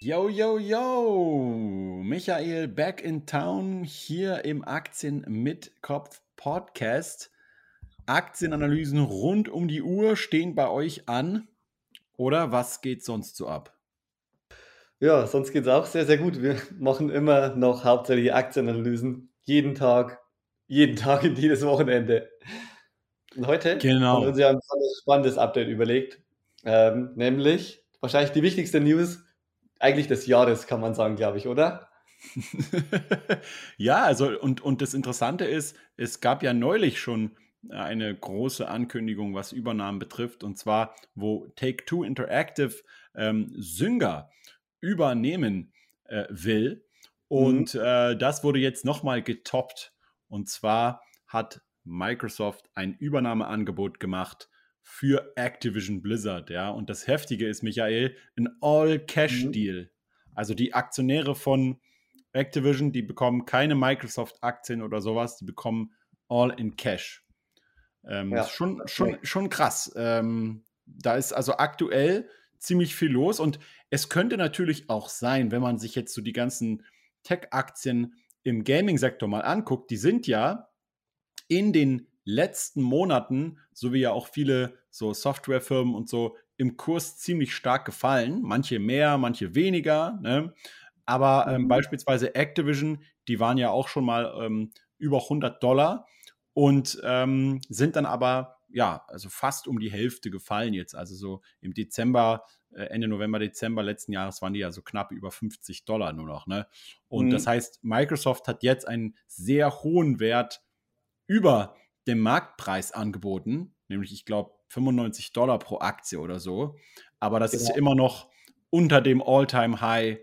Yo, yo, yo! Michael back in town hier im Aktien mit Kopf Podcast. Aktienanalysen rund um die Uhr stehen bei euch an. Oder was geht sonst so ab? Ja, sonst geht es auch sehr, sehr gut. Wir machen immer noch hauptsächlich Aktienanalysen. Jeden Tag, jeden Tag und jedes Wochenende. Und heute genau. haben wir uns ja ein spannendes Update überlegt. Ähm, nämlich wahrscheinlich die wichtigste News eigentlich des Jahres, kann man sagen, glaube ich, oder? ja, also und, und das Interessante ist, es gab ja neulich schon eine große Ankündigung, was Übernahmen betrifft, und zwar, wo Take-Two Interactive ähm, Synga übernehmen äh, will. Und mhm. äh, das wurde jetzt nochmal getoppt. Und zwar hat Microsoft ein Übernahmeangebot gemacht für Activision Blizzard, ja. Und das Heftige ist, Michael, ein All-Cash-Deal. Mhm. Also die Aktionäre von Activision, die bekommen keine Microsoft-Aktien oder sowas, die bekommen All in Cash. Ähm, ja. schon, schon, schon krass. Ähm, da ist also aktuell ziemlich viel los und es könnte natürlich auch sein, wenn man sich jetzt so die ganzen Tech-Aktien im Gaming-Sektor mal anguckt, die sind ja in den letzten Monaten, so wie ja auch viele so Softwarefirmen und so, im Kurs ziemlich stark gefallen. Manche mehr, manche weniger. Ne? Aber ähm, mhm. beispielsweise Activision, die waren ja auch schon mal ähm, über 100 Dollar und ähm, sind dann aber ja, also fast um die Hälfte gefallen jetzt. Also so im Dezember, äh, Ende November, Dezember letzten Jahres waren die ja so knapp über 50 Dollar nur noch. Ne? Und mhm. das heißt, Microsoft hat jetzt einen sehr hohen Wert über dem Marktpreis angeboten, nämlich ich glaube 95 Dollar pro Aktie oder so. Aber das ja. ist ja immer noch unter dem All-Time-High,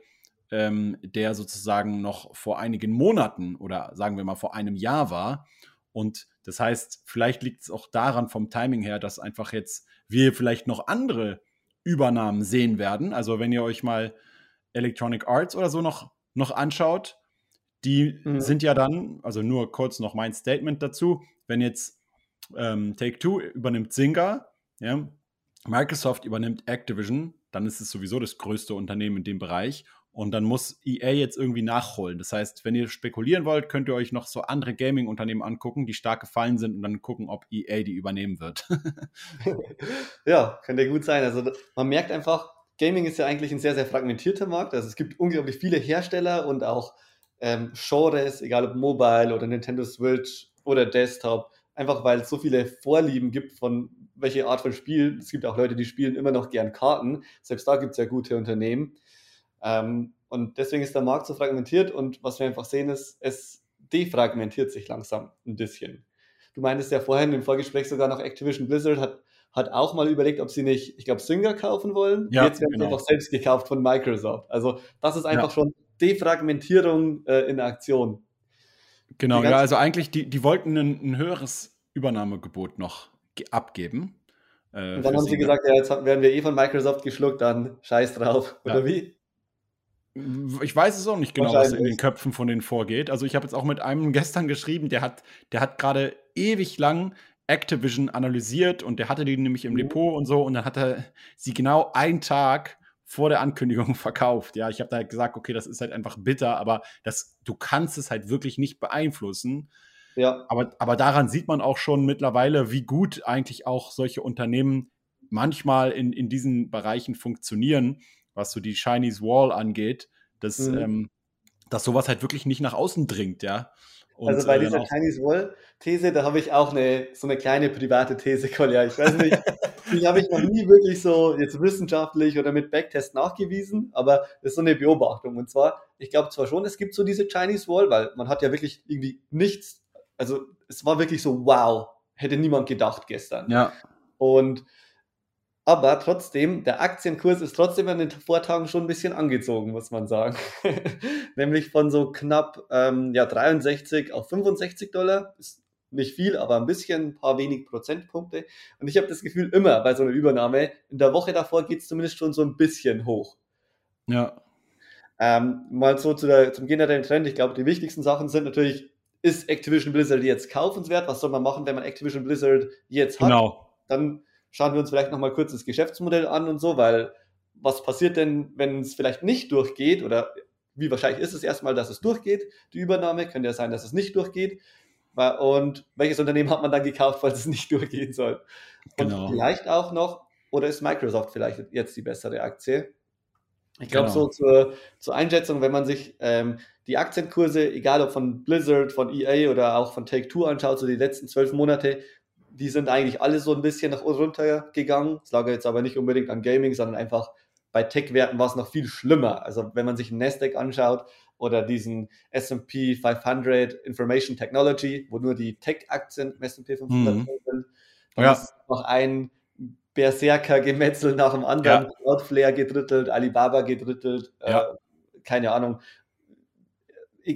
ähm, der sozusagen noch vor einigen Monaten oder sagen wir mal vor einem Jahr war. Und das heißt, vielleicht liegt es auch daran vom Timing her, dass einfach jetzt wir vielleicht noch andere Übernahmen sehen werden. Also wenn ihr euch mal Electronic Arts oder so noch, noch anschaut, die mhm. sind ja dann, also nur kurz noch mein Statement dazu, wenn jetzt ähm, Take-Two übernimmt Zynga, ja, Microsoft übernimmt Activision, dann ist es sowieso das größte Unternehmen in dem Bereich und dann muss EA jetzt irgendwie nachholen. Das heißt, wenn ihr spekulieren wollt, könnt ihr euch noch so andere Gaming-Unternehmen angucken, die stark gefallen sind und dann gucken, ob EA die übernehmen wird. ja, könnte gut sein. Also man merkt einfach, Gaming ist ja eigentlich ein sehr, sehr fragmentierter Markt. Also es gibt unglaublich viele Hersteller und auch ähm, Genres, egal ob Mobile oder Nintendo Switch oder Desktop, einfach weil es so viele Vorlieben gibt von welche Art von Spiel. Es gibt auch Leute, die spielen immer noch gern Karten. Selbst da gibt es ja gute Unternehmen. Ähm, und deswegen ist der Markt so fragmentiert und was wir einfach sehen ist, es defragmentiert sich langsam ein bisschen. Du meintest ja vorhin im Vorgespräch sogar noch Activision Blizzard hat, hat auch mal überlegt, ob sie nicht, ich glaube, Singer kaufen wollen. Ja, Jetzt werden genau. sie einfach selbst gekauft von Microsoft. Also das ist einfach ja. schon Defragmentierung äh, in Aktion. Genau, ja, also eigentlich, die, die wollten ein, ein höheres Übernahmegebot noch abgeben. Äh, und dann haben sie gesagt, ja, jetzt werden wir eh von Microsoft geschluckt, dann scheiß drauf. Oder ja. wie? Ich weiß es auch nicht genau, was in den Köpfen von denen vorgeht. Also ich habe jetzt auch mit einem gestern geschrieben, der hat, der hat gerade ewig lang Activision analysiert und der hatte die nämlich im mhm. Depot und so und dann hat er sie genau einen Tag vor der Ankündigung verkauft. Ja, ich habe da halt gesagt, okay, das ist halt einfach bitter, aber das, du kannst es halt wirklich nicht beeinflussen. Ja. Aber, aber daran sieht man auch schon mittlerweile, wie gut eigentlich auch solche Unternehmen manchmal in, in diesen Bereichen funktionieren was so die Chinese Wall angeht, dass, mhm. ähm, dass sowas halt wirklich nicht nach außen dringt, ja. Und, also bei äh, dieser Chinese Wall-These, da habe ich auch eine, so eine kleine private These, Kolja. Ich weiß nicht, die habe ich noch nie wirklich so jetzt wissenschaftlich oder mit Backtest nachgewiesen, aber das ist so eine Beobachtung. Und zwar, ich glaube zwar schon, es gibt so diese Chinese Wall, weil man hat ja wirklich irgendwie nichts, also es war wirklich so, wow, hätte niemand gedacht gestern. Ja. Und aber trotzdem, der Aktienkurs ist trotzdem an den Vortagen schon ein bisschen angezogen, muss man sagen. Nämlich von so knapp ähm, ja, 63 auf 65 Dollar. Ist nicht viel, aber ein bisschen, ein paar wenig Prozentpunkte. Und ich habe das Gefühl, immer bei so einer Übernahme, in der Woche davor geht es zumindest schon so ein bisschen hoch. Ja. Ähm, mal so zu der, zum generellen Trend. Ich glaube, die wichtigsten Sachen sind natürlich, ist Activision Blizzard jetzt kaufenswert? Was soll man machen, wenn man Activision Blizzard jetzt hat? Genau. Dann schauen wir uns vielleicht nochmal kurz das Geschäftsmodell an und so, weil was passiert denn, wenn es vielleicht nicht durchgeht oder wie wahrscheinlich ist es erstmal, dass es durchgeht, die Übernahme, könnte ja sein, dass es nicht durchgeht und welches Unternehmen hat man dann gekauft, falls es nicht durchgehen soll. Genau. Und vielleicht auch noch, oder ist Microsoft vielleicht jetzt die bessere Aktie? Ich glaube, genau. so zur, zur, Einschätzung, wenn man sich ähm, die Aktienkurse, egal ob von Blizzard, von EA oder auch von Take-Two anschaut, so die letzten zwölf Monate, die sind eigentlich alle so ein bisschen nach unten runtergegangen. Das lag jetzt aber nicht unbedingt an Gaming, sondern einfach bei Tech-Werten war es noch viel schlimmer. Also wenn man sich ein Nasdaq anschaut oder diesen S&P 500 Information Technology, wo nur die Tech-Aktien im S&P 500 mhm. sind, dann ja. ist noch ein Berserker-Gemetzel nach dem anderen. Ja. Cloudflare gedrittelt, Alibaba gedrittelt, äh, ja. äh, keine Ahnung.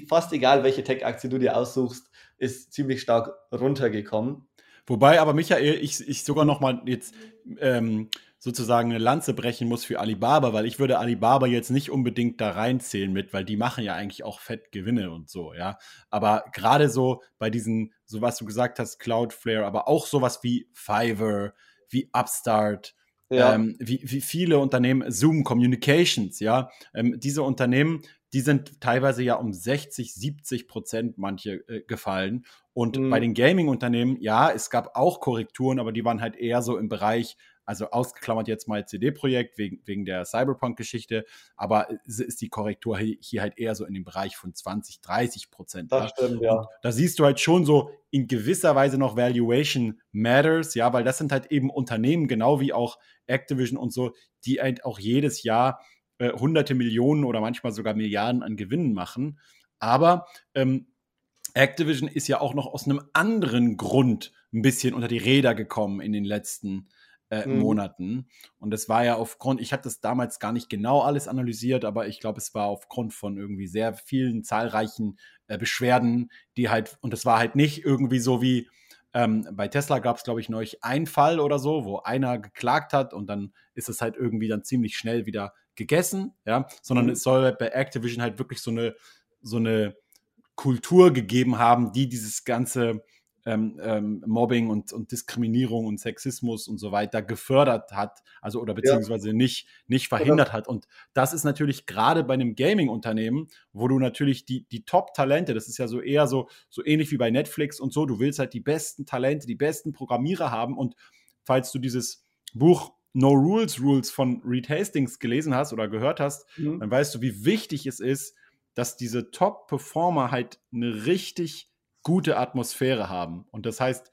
Fast egal, welche Tech-Aktie du dir aussuchst, ist ziemlich stark runtergekommen. Wobei aber, Michael, ich, ich sogar noch mal jetzt ähm, sozusagen eine Lanze brechen muss für Alibaba, weil ich würde Alibaba jetzt nicht unbedingt da reinzählen mit, weil die machen ja eigentlich auch fett Gewinne und so, ja. Aber gerade so bei diesen, so was du gesagt hast, Cloudflare, aber auch sowas wie Fiverr, wie Upstart, ja. ähm, wie, wie viele Unternehmen, Zoom Communications, ja, ähm, diese Unternehmen, die sind teilweise ja um 60, 70 Prozent manche äh, gefallen. Und mhm. bei den Gaming-Unternehmen, ja, es gab auch Korrekturen, aber die waren halt eher so im Bereich, also ausgeklammert jetzt mal CD-Projekt wegen, wegen der Cyberpunk-Geschichte, aber ist die Korrektur hier halt eher so in dem Bereich von 20, 30 Prozent. Das ja. stimmt, ja. Und da siehst du halt schon so in gewisser Weise noch Valuation Matters, ja, weil das sind halt eben Unternehmen, genau wie auch Activision und so, die halt auch jedes Jahr äh, hunderte Millionen oder manchmal sogar Milliarden an Gewinnen machen. Aber ähm, Activision ist ja auch noch aus einem anderen Grund ein bisschen unter die Räder gekommen in den letzten äh, mhm. Monaten. Und das war ja aufgrund, ich habe das damals gar nicht genau alles analysiert, aber ich glaube, es war aufgrund von irgendwie sehr vielen zahlreichen äh, Beschwerden, die halt, und das war halt nicht irgendwie so wie, ähm, bei Tesla gab es, glaube ich, neulich einen Fall oder so, wo einer geklagt hat und dann ist es halt irgendwie dann ziemlich schnell wieder gegessen, ja, sondern mhm. es soll bei Activision halt wirklich so eine, so eine Kultur gegeben haben, die dieses ganze ähm, ähm, Mobbing und, und Diskriminierung und Sexismus und so weiter gefördert hat, also oder beziehungsweise ja. nicht, nicht verhindert oder? hat. Und das ist natürlich gerade bei einem Gaming-Unternehmen, wo du natürlich die, die Top-Talente, das ist ja so eher so, so ähnlich wie bei Netflix und so, du willst halt die besten Talente, die besten Programmierer haben. Und falls du dieses Buch No Rules Rules von Reed Hastings gelesen hast oder gehört hast, mhm. dann weißt du, wie wichtig es ist, dass diese Top-Performer halt eine richtig gute Atmosphäre haben. Und das heißt,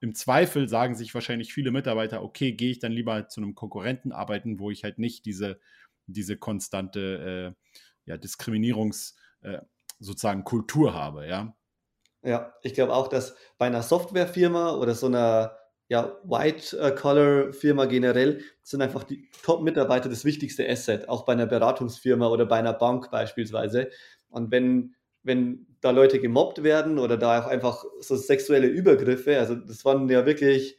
im Zweifel sagen sich wahrscheinlich viele Mitarbeiter, okay, gehe ich dann lieber zu einem Konkurrenten arbeiten, wo ich halt nicht diese, diese konstante äh, ja, Diskriminierungs- äh, sozusagen Kultur habe, ja. Ja, ich glaube auch, dass bei einer Softwarefirma oder so einer ja, White-Collar-Firma generell sind einfach die Top-Mitarbeiter das wichtigste Asset, auch bei einer Beratungsfirma oder bei einer Bank beispielsweise. Und wenn, wenn da Leute gemobbt werden oder da auch einfach so sexuelle Übergriffe, also das waren ja wirklich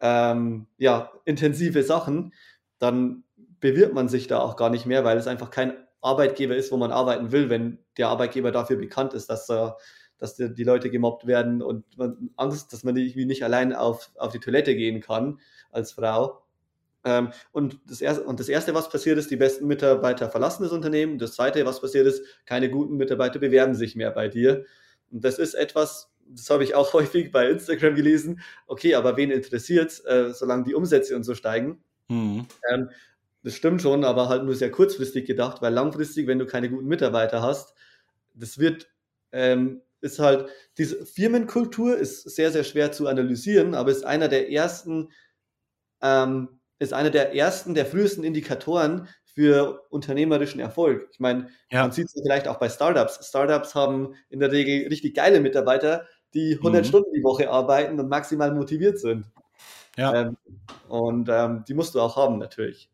ähm, ja, intensive Sachen, dann bewirbt man sich da auch gar nicht mehr, weil es einfach kein Arbeitgeber ist, wo man arbeiten will, wenn der Arbeitgeber dafür bekannt ist, dass er dass die, die Leute gemobbt werden und man Angst, dass man irgendwie nicht allein auf, auf die Toilette gehen kann als Frau. Ähm, und, das erste, und das Erste, was passiert ist, die besten Mitarbeiter verlassen das Unternehmen. Das Zweite, was passiert ist, keine guten Mitarbeiter bewerben sich mehr bei dir. Und das ist etwas, das habe ich auch häufig bei Instagram gelesen. Okay, aber wen interessiert äh, solange die Umsätze und so steigen? Mhm. Ähm, das stimmt schon, aber halt nur sehr kurzfristig gedacht, weil langfristig, wenn du keine guten Mitarbeiter hast, das wird ähm, ist halt, diese Firmenkultur ist sehr, sehr schwer zu analysieren, aber ist einer der ersten, ähm, ist einer der ersten, der frühesten Indikatoren für unternehmerischen Erfolg. Ich meine, ja. man sieht es vielleicht auch bei Startups. Startups haben in der Regel richtig geile Mitarbeiter, die 100 mhm. Stunden die Woche arbeiten und maximal motiviert sind. Ja. Ähm, und ähm, die musst du auch haben, natürlich.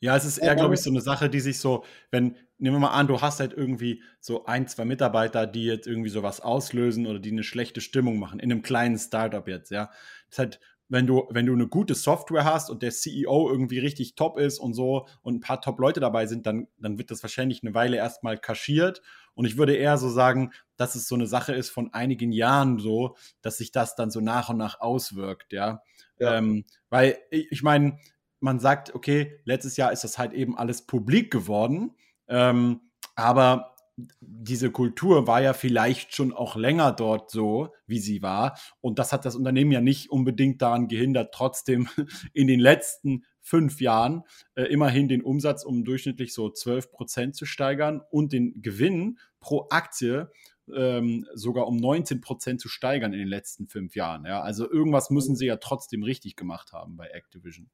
Ja, es ist eher, glaube ich, so eine Sache, die sich so, wenn, nehmen wir mal an, du hast halt irgendwie so ein, zwei Mitarbeiter, die jetzt irgendwie sowas auslösen oder die eine schlechte Stimmung machen, in einem kleinen Startup jetzt, ja. Das ist halt, wenn du, wenn du eine gute Software hast und der CEO irgendwie richtig top ist und so und ein paar Top-Leute dabei sind, dann, dann wird das wahrscheinlich eine Weile erstmal kaschiert. Und ich würde eher so sagen, dass es so eine Sache ist von einigen Jahren so, dass sich das dann so nach und nach auswirkt, ja. ja. Ähm, weil ich, ich meine, man sagt, okay, letztes Jahr ist das halt eben alles publik geworden, ähm, aber diese Kultur war ja vielleicht schon auch länger dort so, wie sie war. Und das hat das Unternehmen ja nicht unbedingt daran gehindert, trotzdem in den letzten fünf Jahren äh, immerhin den Umsatz um durchschnittlich so 12 Prozent zu steigern und den Gewinn pro Aktie ähm, sogar um 19 Prozent zu steigern in den letzten fünf Jahren. Ja? Also irgendwas müssen sie ja trotzdem richtig gemacht haben bei Activision.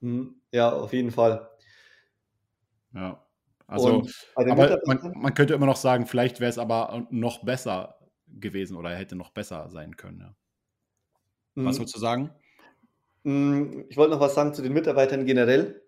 Hm, ja, auf jeden Fall. Ja. Also, aber man, man, könnte immer noch sagen, vielleicht wäre es aber noch besser gewesen oder hätte noch besser sein können. Ja. Was mhm. wolltest du sagen? Hm, ich wollte noch was sagen zu den Mitarbeitern generell.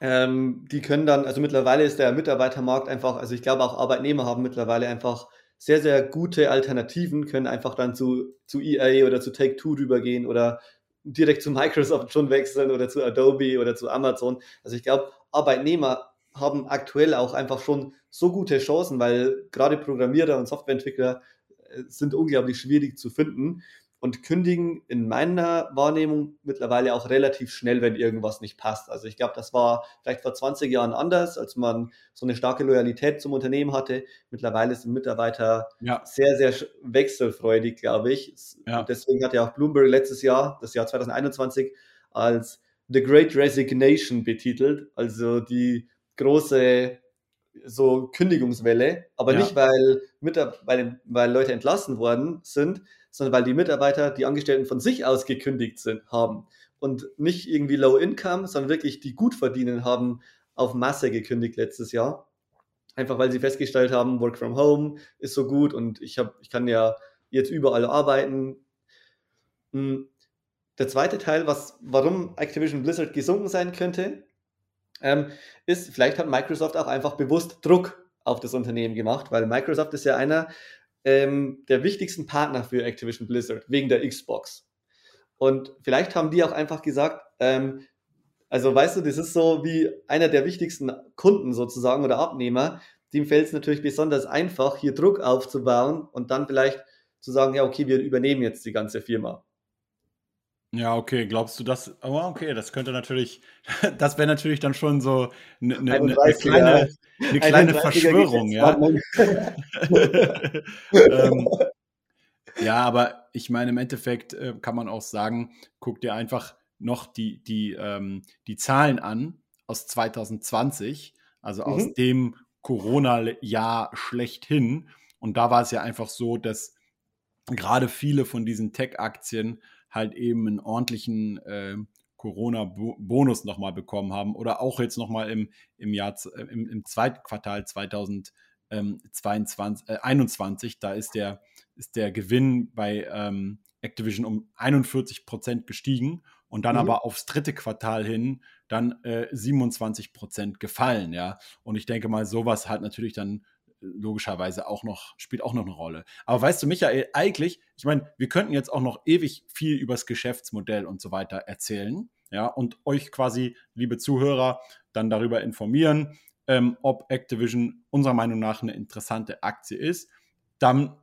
Ähm, die können dann, also mittlerweile ist der Mitarbeitermarkt einfach, also ich glaube auch Arbeitnehmer haben mittlerweile einfach sehr, sehr gute Alternativen, können einfach dann zu, zu EA oder zu Take-Two rübergehen oder direkt zu Microsoft schon wechseln oder zu Adobe oder zu Amazon. Also ich glaube, Arbeitnehmer haben aktuell auch einfach schon so gute Chancen, weil gerade Programmierer und Softwareentwickler äh, sind unglaublich schwierig zu finden und kündigen in meiner Wahrnehmung mittlerweile auch relativ schnell, wenn irgendwas nicht passt. Also ich glaube, das war vielleicht vor 20 Jahren anders, als man so eine starke Loyalität zum Unternehmen hatte. Mittlerweile sind Mitarbeiter ja. sehr, sehr wechselfreudig, glaube ich. Ja. Deswegen hat ja auch Bloomberg letztes Jahr, das Jahr 2021, als The Great Resignation betitelt, also die große so Kündigungswelle, aber ja. nicht weil, weil, weil Leute entlassen worden sind, sondern weil die Mitarbeiter, die Angestellten von sich aus gekündigt sind, haben. Und nicht irgendwie Low Income, sondern wirklich die gut verdienen haben auf Masse gekündigt letztes Jahr. Einfach weil sie festgestellt haben, Work from Home ist so gut und ich, hab, ich kann ja jetzt überall arbeiten. Hm. Der zweite Teil, was, warum Activision Blizzard gesunken sein könnte, ähm, ist, vielleicht hat Microsoft auch einfach bewusst Druck auf das Unternehmen gemacht, weil Microsoft ist ja einer ähm, der wichtigsten Partner für Activision Blizzard wegen der Xbox. Und vielleicht haben die auch einfach gesagt, ähm, also weißt du, das ist so wie einer der wichtigsten Kunden sozusagen oder Abnehmer, dem fällt es natürlich besonders einfach, hier Druck aufzubauen und dann vielleicht zu sagen, ja, okay, wir übernehmen jetzt die ganze Firma. Ja, okay, glaubst du das? Oh, okay, das könnte natürlich, das wäre natürlich dann schon so eine, eine, eine kleine, eine kleine Verschwörung, ja. ähm, ja, aber ich meine, im Endeffekt äh, kann man auch sagen, guck dir einfach noch die, die, ähm, die Zahlen an aus 2020, also mhm. aus dem Corona-Jahr schlechthin. Und da war es ja einfach so, dass gerade viele von diesen Tech-Aktien halt eben einen ordentlichen äh, Corona-Bonus nochmal bekommen haben oder auch jetzt nochmal im, im Jahr, äh, im, im zweiten Quartal 2021, äh, 21, da ist der, ist der Gewinn bei ähm, Activision um 41 Prozent gestiegen und dann mhm. aber aufs dritte Quartal hin dann äh, 27 Prozent gefallen, ja. Und ich denke mal, sowas hat natürlich dann logischerweise auch noch, spielt auch noch eine Rolle. Aber weißt du, Michael, eigentlich, ich meine, wir könnten jetzt auch noch ewig viel über das Geschäftsmodell und so weiter erzählen, ja, und euch quasi, liebe Zuhörer, dann darüber informieren, ähm, ob Activision unserer Meinung nach eine interessante Aktie ist. Dann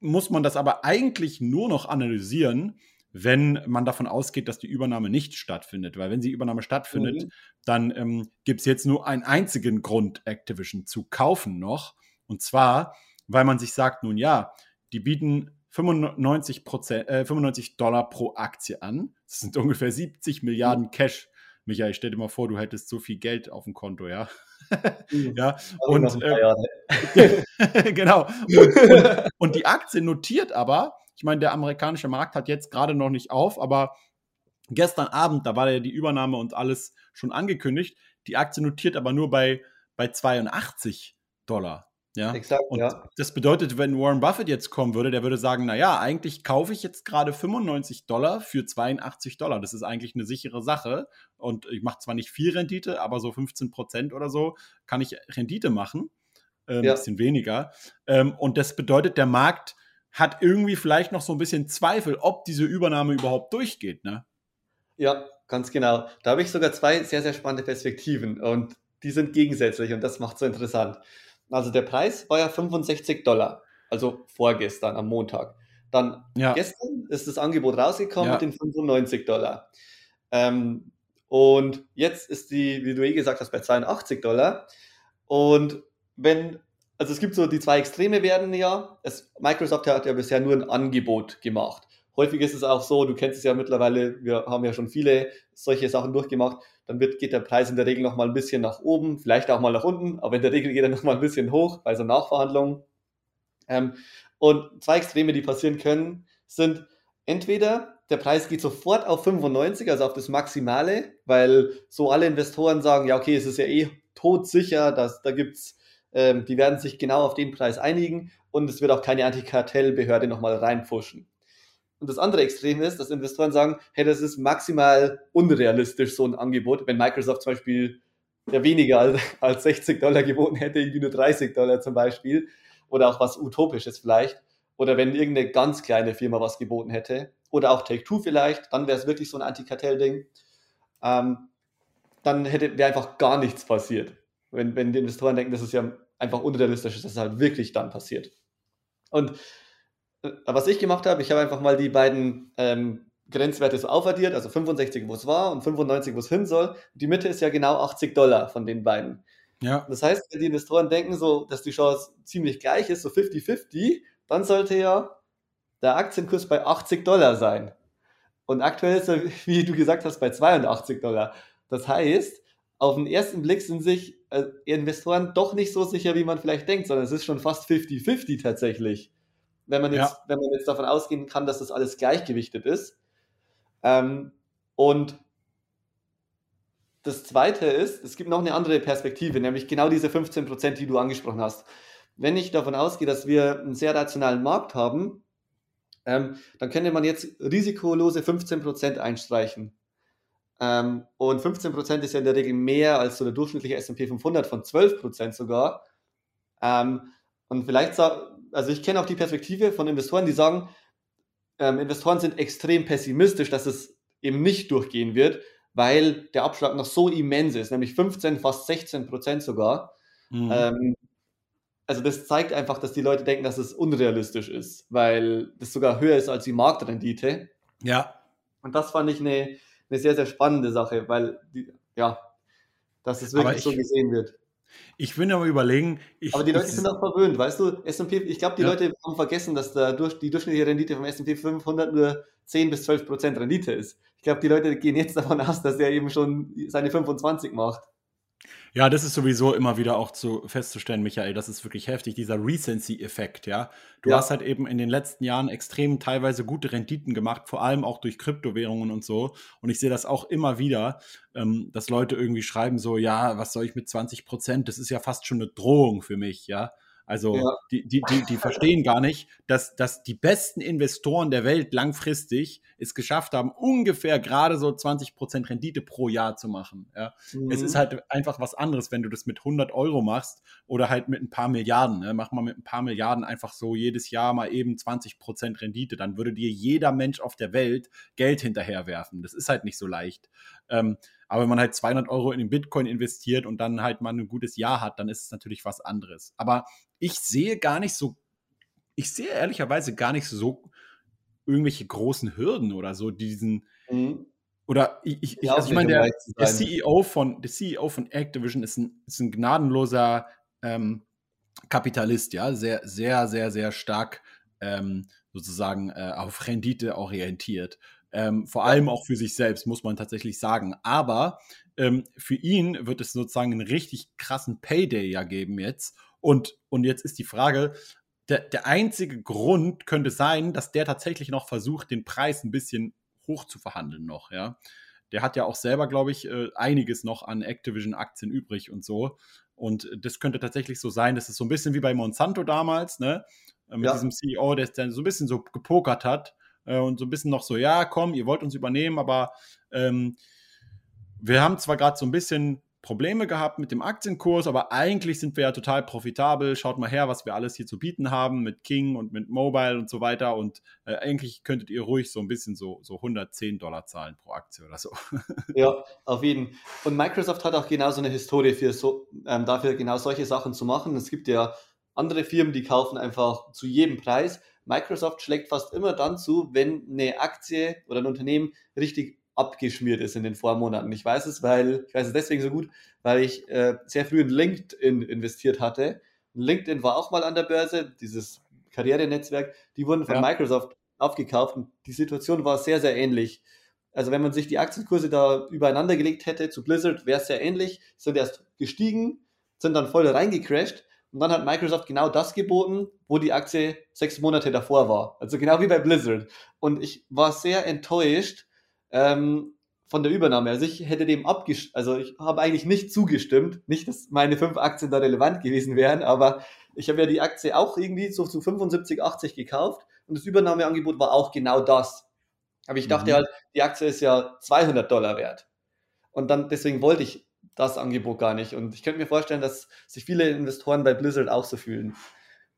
muss man das aber eigentlich nur noch analysieren, wenn man davon ausgeht, dass die Übernahme nicht stattfindet. Weil wenn die Übernahme stattfindet, mhm. dann ähm, gibt es jetzt nur einen einzigen Grund, Activision zu kaufen noch. Und zwar, weil man sich sagt, nun ja, die bieten 95, Prozent, äh, 95 Dollar pro Aktie an. Das sind ungefähr 70 Milliarden Cash. Michael, stell dir mal vor, du hättest so viel Geld auf dem Konto, ja. Mhm. ja, und äh, genau. Und, und, und, die Aktie notiert aber, ich meine, der amerikanische Markt hat jetzt gerade noch nicht auf, aber gestern Abend, da war ja die Übernahme und alles schon angekündigt. Die Aktie notiert aber nur bei, bei 82 Dollar. Ja, Exakt, und ja. das bedeutet, wenn Warren Buffett jetzt kommen würde, der würde sagen, naja, eigentlich kaufe ich jetzt gerade 95 Dollar für 82 Dollar. Das ist eigentlich eine sichere Sache. Und ich mache zwar nicht viel Rendite, aber so 15 Prozent oder so kann ich Rendite machen. Ein ähm, ja. bisschen weniger. Ähm, und das bedeutet, der Markt hat irgendwie vielleicht noch so ein bisschen Zweifel, ob diese Übernahme überhaupt durchgeht, ne? Ja, ganz genau. Da habe ich sogar zwei sehr, sehr spannende Perspektiven und die sind gegensätzlich und das macht so interessant. Also der Preis war ja 65 Dollar, also vorgestern am Montag. Dann ja. gestern ist das Angebot rausgekommen ja. mit den 95 Dollar. Ähm, Und jetzt ist die, wie du eh gesagt hast, bei 82 Dollar. Und wenn, also es gibt so die zwei Extreme werden ja, es, Microsoft hat ja bisher nur ein Angebot gemacht. Häufig ist es auch so, du kennst es ja mittlerweile, wir haben ja schon viele solche Sachen durchgemacht, dann wird, geht der Preis in der Regel noch mal ein bisschen nach oben, vielleicht auch mal nach unten, aber in der Regel geht er noch mal ein bisschen hoch bei so Nachverhandlungen. Ähm, und zwei Extreme, die passieren können, sind entweder der Preis geht sofort auf 95, also auf das Maximale, weil so alle Investoren sagen, ja, okay, es ist ja eh todsicher, dass, da gibt's, ähm, die werden sich genau auf den Preis einigen und es wird auch keine Antikartellbehörde nochmal reinpfuschen. Und das andere Extrem ist, dass Investoren sagen, hey, das ist maximal unrealistisch, so ein Angebot. Wenn Microsoft zum Beispiel ja weniger als, als 60 Dollar geboten hätte, irgendwie nur 30 Dollar zum Beispiel, oder auch was Utopisches vielleicht, oder wenn irgendeine ganz kleine Firma was geboten hätte, oder auch Take-Two vielleicht, dann wäre es wirklich so ein Antikartell-Ding, ähm, dann hätte wäre einfach gar nichts passiert. Wenn, wenn die Investoren denken, das ist ja einfach unrealistisch, dass es halt wirklich dann passiert. Und was ich gemacht habe, ich habe einfach mal die beiden ähm, Grenzwerte so aufaddiert, also 65, wo es war und 95, wo es hin soll. Die Mitte ist ja genau 80 Dollar von den beiden. Ja. Das heißt, wenn die Investoren denken, so, dass die Chance ziemlich gleich ist, so 50-50, dann sollte ja der Aktienkurs bei 80 Dollar sein. Und aktuell ist er, wie du gesagt hast, bei 82 Dollar. Das heißt, auf den ersten Blick sind sich äh, Investoren doch nicht so sicher, wie man vielleicht denkt, sondern es ist schon fast 50-50 tatsächlich wenn man jetzt, ja. wenn man jetzt davon ausgehen kann, dass das alles gleichgewichtet ist. Ähm, und das zweite ist, es gibt noch eine andere Perspektive, nämlich genau diese 15 Prozent, die du angesprochen hast. Wenn ich davon ausgehe, dass wir einen sehr rationalen Markt haben, ähm, dann könnte man jetzt risikolose 15 Prozent einstreichen. Ähm, und 15 Prozent ist ja in der Regel mehr als so der durchschnittliche S&P 500 von 12 Prozent sogar. Ähm, und vielleicht also ich kenne auch die Perspektive von Investoren, die sagen, ähm, Investoren sind extrem pessimistisch, dass es eben nicht durchgehen wird, weil der Abschlag noch so immens ist, nämlich 15, fast 16 Prozent sogar. Mhm. Ähm, also das zeigt einfach, dass die Leute denken, dass es unrealistisch ist, weil das sogar höher ist als die Marktrendite. Ja. Und das fand ich eine, eine sehr, sehr spannende Sache, weil, die, ja, dass es wirklich ich, so gesehen wird. Ich bin aber überlegen. Ich, aber die Leute sind auch verwöhnt, weißt du? S&P, ich glaube, die ja. Leute haben vergessen, dass da durch die durchschnittliche Rendite vom S&P 500 nur 10 bis 12 Prozent Rendite ist. Ich glaube, die Leute gehen jetzt davon aus, dass er eben schon seine 25 macht. Ja, das ist sowieso immer wieder auch zu festzustellen, Michael. Das ist wirklich heftig, dieser Recency-Effekt, ja. Du ja. hast halt eben in den letzten Jahren extrem teilweise gute Renditen gemacht, vor allem auch durch Kryptowährungen und so. Und ich sehe das auch immer wieder, ähm, dass Leute irgendwie schreiben so, ja, was soll ich mit 20 Prozent? Das ist ja fast schon eine Drohung für mich, ja. Also ja. die, die, die, die verstehen gar nicht, dass, dass die besten Investoren der Welt langfristig es geschafft haben, ungefähr gerade so 20% Rendite pro Jahr zu machen. Ja? Mhm. Es ist mhm. halt einfach was anderes, wenn du das mit 100 Euro machst oder halt mit ein paar Milliarden. Ne? Mach mal mit ein paar Milliarden einfach so jedes Jahr mal eben 20% Rendite. Dann würde dir jeder Mensch auf der Welt Geld hinterherwerfen. Das ist halt nicht so leicht. Ähm, aber wenn man halt 200 Euro in den Bitcoin investiert und dann halt mal ein gutes Jahr hat, dann ist es natürlich was anderes. Aber ich sehe gar nicht so, ich sehe ehrlicherweise gar nicht so irgendwelche großen Hürden oder so, diesen, mhm. oder ich, ich, ich, also ich meine, der, der, CEO von, der CEO von Activision ist ein, ist ein gnadenloser ähm, Kapitalist, ja, sehr, sehr, sehr, sehr stark ähm, sozusagen äh, auf Rendite orientiert. Ähm, vor allem auch für sich selbst, muss man tatsächlich sagen. Aber ähm, für ihn wird es sozusagen einen richtig krassen Payday ja geben jetzt. Und, und jetzt ist die Frage, der, der einzige Grund könnte sein, dass der tatsächlich noch versucht, den Preis ein bisschen hoch zu verhandeln noch, ja. Der hat ja auch selber, glaube ich, äh, einiges noch an Activision-Aktien übrig und so. Und das könnte tatsächlich so sein, dass es so ein bisschen wie bei Monsanto damals, ne? Äh, mit ja. diesem CEO, der dann so ein bisschen so gepokert hat äh, und so ein bisschen noch so, ja, komm, ihr wollt uns übernehmen, aber ähm, wir haben zwar gerade so ein bisschen Probleme gehabt mit dem Aktienkurs, aber eigentlich sind wir ja total profitabel. Schaut mal her, was wir alles hier zu bieten haben mit King und mit Mobile und so weiter. Und äh, eigentlich könntet ihr ruhig so ein bisschen so, so 110 Dollar zahlen pro Aktie oder so. Ja, auf jeden. Fall. Und Microsoft hat auch genauso eine Historie für so, ähm, dafür, genau solche Sachen zu machen. Es gibt ja andere Firmen, die kaufen einfach zu jedem Preis. Microsoft schlägt fast immer dann zu, wenn eine Aktie oder ein Unternehmen richtig abgeschmiert ist in den Vormonaten. Ich weiß es, weil ich weiß es deswegen so gut, weil ich äh, sehr früh in LinkedIn investiert hatte. LinkedIn war auch mal an der Börse, dieses Karrierenetzwerk. Die wurden von ja. Microsoft aufgekauft und die Situation war sehr, sehr ähnlich. Also wenn man sich die Aktienkurse da übereinander gelegt hätte zu Blizzard, wäre es sehr ähnlich. Sind erst gestiegen, sind dann voll reingecrashed und dann hat Microsoft genau das geboten, wo die Aktie sechs Monate davor war. Also genau wie bei Blizzard. Und ich war sehr enttäuscht ähm, von der Übernahme. Also ich hätte dem abgestimmt, also ich habe eigentlich nicht zugestimmt. Nicht, dass meine fünf Aktien da relevant gewesen wären, aber ich habe ja die Aktie auch irgendwie so zu 75, 80 gekauft und das Übernahmeangebot war auch genau das. Aber ich dachte mhm. halt, die Aktie ist ja 200 Dollar wert. Und dann, deswegen wollte ich das Angebot gar nicht. Und ich könnte mir vorstellen, dass sich viele Investoren bei Blizzard auch so fühlen.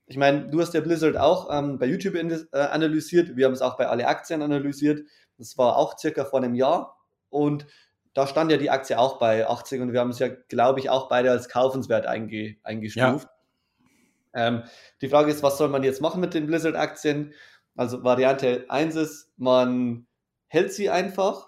Ich meine, du hast ja Blizzard auch ähm, bei YouTube äh, analysiert. Wir haben es auch bei alle Aktien analysiert. Das war auch circa vor einem Jahr. Und da stand ja die Aktie auch bei 80 und wir haben es ja, glaube ich, auch beide als kaufenswert einge eingestuft. Ja. Ähm, die Frage ist, was soll man jetzt machen mit den Blizzard-Aktien? Also Variante 1 ist, man hält sie einfach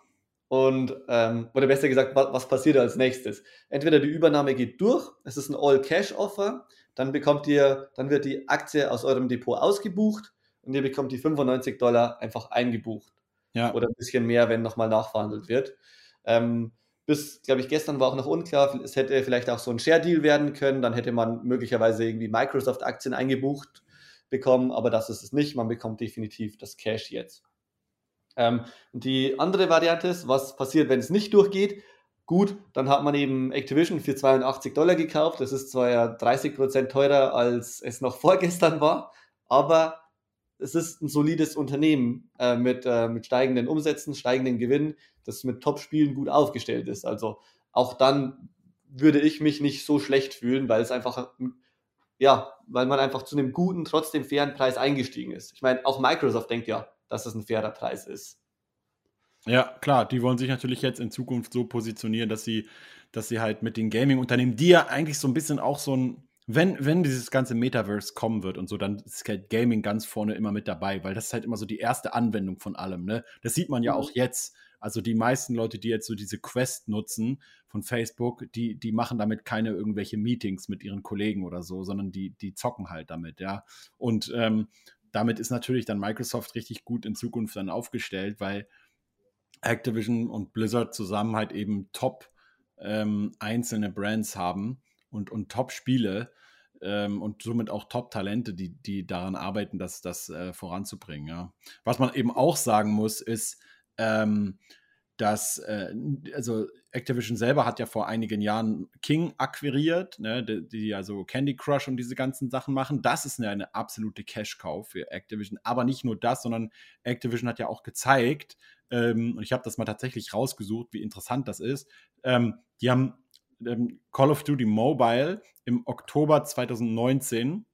und, ähm, oder besser gesagt, was, was passiert als nächstes? Entweder die Übernahme geht durch, es ist ein All-Cash-Offer, dann bekommt ihr, dann wird die Aktie aus eurem Depot ausgebucht und ihr bekommt die 95 Dollar einfach eingebucht. Ja. Oder ein bisschen mehr, wenn nochmal nachverhandelt wird. Ähm, bis, glaube ich, gestern war auch noch unklar, es hätte vielleicht auch so ein Share-Deal werden können, dann hätte man möglicherweise irgendwie Microsoft-Aktien eingebucht bekommen, aber das ist es nicht. Man bekommt definitiv das Cash jetzt. Ähm, die andere Variante ist, was passiert, wenn es nicht durchgeht? Gut, dann hat man eben Activision für 82 Dollar gekauft. Das ist zwar ja 30 Prozent teurer, als es noch vorgestern war, aber es ist ein solides Unternehmen äh, mit, äh, mit steigenden Umsätzen, steigenden Gewinnen, das mit Top-Spielen gut aufgestellt ist. Also auch dann würde ich mich nicht so schlecht fühlen, weil es einfach ja, weil man einfach zu einem guten, trotzdem fairen Preis eingestiegen ist. Ich meine, auch Microsoft denkt ja, dass es ein fairer Preis ist. Ja, klar, die wollen sich natürlich jetzt in Zukunft so positionieren, dass sie, dass sie halt mit den Gaming-Unternehmen, die ja eigentlich so ein bisschen auch so ein, wenn, wenn dieses ganze Metaverse kommen wird und so, dann ist halt Gaming ganz vorne immer mit dabei, weil das ist halt immer so die erste Anwendung von allem, ne? Das sieht man ja mhm. auch jetzt. Also die meisten Leute, die jetzt so diese Quest nutzen von Facebook, die, die machen damit keine irgendwelche Meetings mit ihren Kollegen oder so, sondern die, die zocken halt damit, ja. Und ähm, damit ist natürlich dann Microsoft richtig gut in Zukunft dann aufgestellt, weil Activision und Blizzard zusammen halt eben top ähm, einzelne Brands haben und, und Top-Spiele ähm, und somit auch Top-Talente, die, die daran arbeiten, das, das äh, voranzubringen. Ja. Was man eben auch sagen muss, ist, ähm, dass, äh, also Activision selber hat ja vor einigen Jahren King akquiriert, ne, die, die also Candy Crush und diese ganzen Sachen machen. Das ist eine, eine absolute Cash-Cow für Activision. Aber nicht nur das, sondern Activision hat ja auch gezeigt, ähm, und ich habe das mal tatsächlich rausgesucht, wie interessant das ist. Ähm, die haben ähm, Call of Duty Mobile im Oktober 2019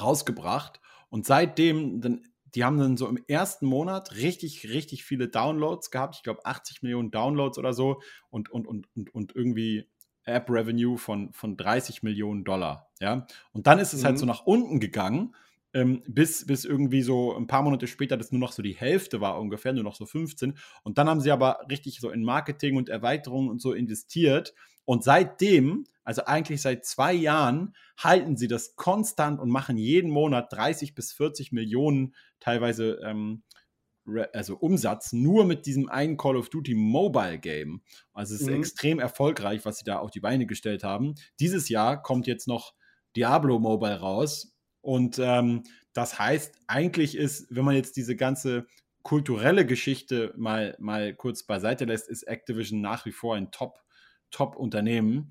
rausgebracht und seitdem dann die haben dann so im ersten Monat richtig, richtig viele Downloads gehabt. Ich glaube 80 Millionen Downloads oder so und, und, und, und, und irgendwie App-Revenue von, von 30 Millionen Dollar. Ja? Und dann ist es mhm. halt so mhm. nach unten gegangen, ähm, bis, bis irgendwie so ein paar Monate später das nur noch so die Hälfte war ungefähr, nur noch so 15. Und dann haben sie aber richtig so in Marketing und Erweiterung und so investiert. Und seitdem also eigentlich seit zwei Jahren halten sie das konstant und machen jeden Monat 30 bis 40 Millionen teilweise ähm, also Umsatz nur mit diesem einen Call of Duty Mobile Game. Also es ist mhm. extrem erfolgreich, was sie da auf die Beine gestellt haben. Dieses Jahr kommt jetzt noch Diablo Mobile raus und ähm, das heißt, eigentlich ist, wenn man jetzt diese ganze kulturelle Geschichte mal, mal kurz beiseite lässt, ist Activision nach wie vor ein Top, Top-Unternehmen.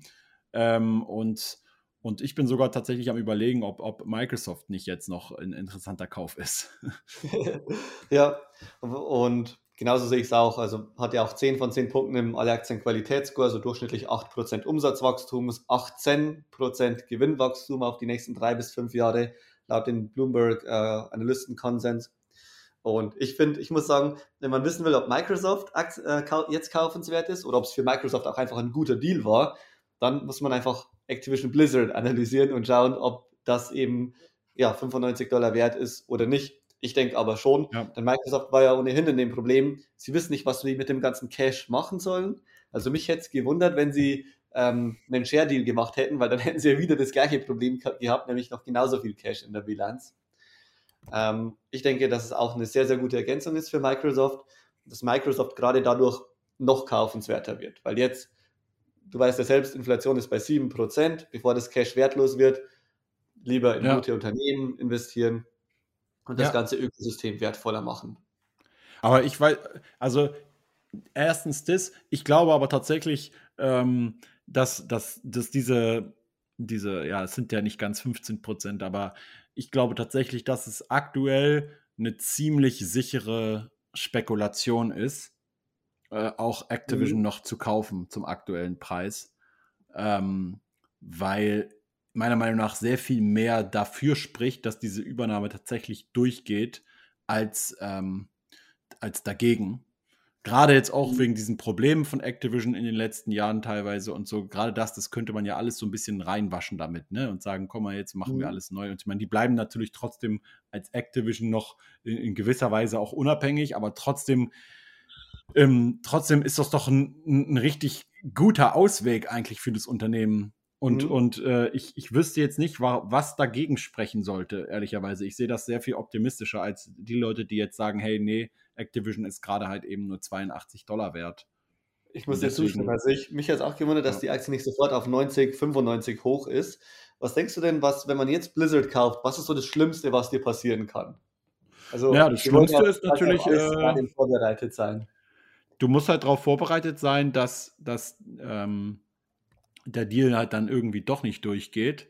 Ähm, und, und ich bin sogar tatsächlich am Überlegen, ob, ob Microsoft nicht jetzt noch ein interessanter Kauf ist. ja, und genauso sehe ich es auch. Also hat ja auch 10 von 10 Punkten im Alle-Aktien-Qualitätsscore, also durchschnittlich 8% Umsatzwachstum, 18% Gewinnwachstum auf die nächsten drei bis fünf Jahre, laut dem Bloomberg äh, Analystenkonsens. Und ich finde, ich muss sagen, wenn man wissen will, ob Microsoft äh, jetzt kaufenswert ist oder ob es für Microsoft auch einfach ein guter Deal war, dann muss man einfach Activision Blizzard analysieren und schauen, ob das eben ja, 95 Dollar wert ist oder nicht. Ich denke aber schon, ja. denn Microsoft war ja ohnehin in dem Problem, sie wissen nicht, was sie mit dem ganzen Cash machen sollen. Also mich hätte es gewundert, wenn sie ähm, einen Share-Deal gemacht hätten, weil dann hätten sie ja wieder das gleiche Problem gehabt, nämlich noch genauso viel Cash in der Bilanz. Ähm, ich denke, dass es auch eine sehr, sehr gute Ergänzung ist für Microsoft, dass Microsoft gerade dadurch noch kaufenswerter wird, weil jetzt, du weißt ja selbst, Inflation ist bei 7%, bevor das Cash wertlos wird, lieber in ja. gute Unternehmen investieren und das ja. ganze Ökosystem wertvoller machen. Aber ich weiß, also erstens das, ich glaube aber tatsächlich, ähm, dass, dass, dass diese, diese, ja, es sind ja nicht ganz 15 Prozent, aber ich glaube tatsächlich, dass es aktuell eine ziemlich sichere Spekulation ist, äh, auch Activision mhm. noch zu kaufen zum aktuellen Preis, ähm, weil meiner Meinung nach sehr viel mehr dafür spricht, dass diese Übernahme tatsächlich durchgeht, als, ähm, als dagegen. Gerade jetzt auch mhm. wegen diesen Problemen von Activision in den letzten Jahren teilweise und so, gerade das, das könnte man ja alles so ein bisschen reinwaschen damit, ne? Und sagen, komm mal, jetzt machen mhm. wir alles neu. Und ich meine, die bleiben natürlich trotzdem als Activision noch in, in gewisser Weise auch unabhängig, aber trotzdem, ähm, trotzdem ist das doch ein, ein richtig guter Ausweg eigentlich für das Unternehmen, und, mhm. und äh, ich, ich wüsste jetzt nicht, was dagegen sprechen sollte, ehrlicherweise. Ich sehe das sehr viel optimistischer als die Leute, die jetzt sagen, hey, nee, Activision ist gerade halt eben nur 82 Dollar wert. Ich muss dir zustimmen. Also ich, mich hat auch gewundert, dass ja. die Aktie nicht sofort auf 90, 95 hoch ist. Was denkst du denn, was, wenn man jetzt Blizzard kauft, was ist so das Schlimmste, was dir passieren kann? Also, ja, das Schlimmste ist natürlich. Äh, vorbereitet sein. Du musst halt darauf vorbereitet sein, dass, dass ähm, der Deal halt dann irgendwie doch nicht durchgeht